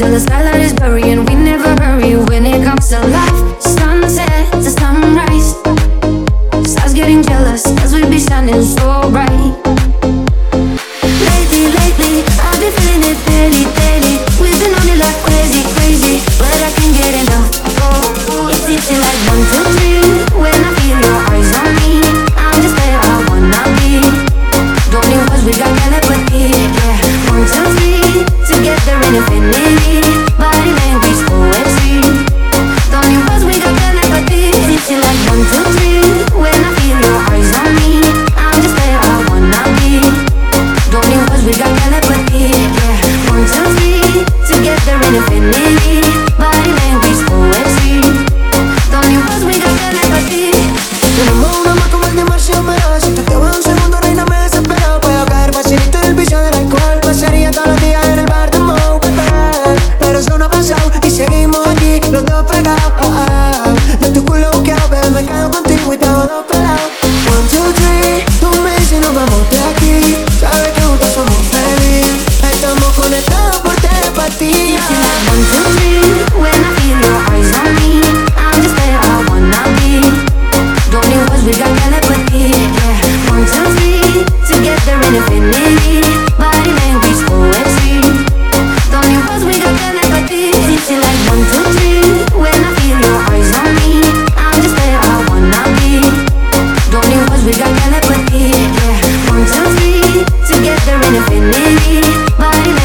till the skylight is burying. We never hurry when it comes to life. Sunset to sunrise. Stars getting jealous, cause we be standing so bright. Infinity. me.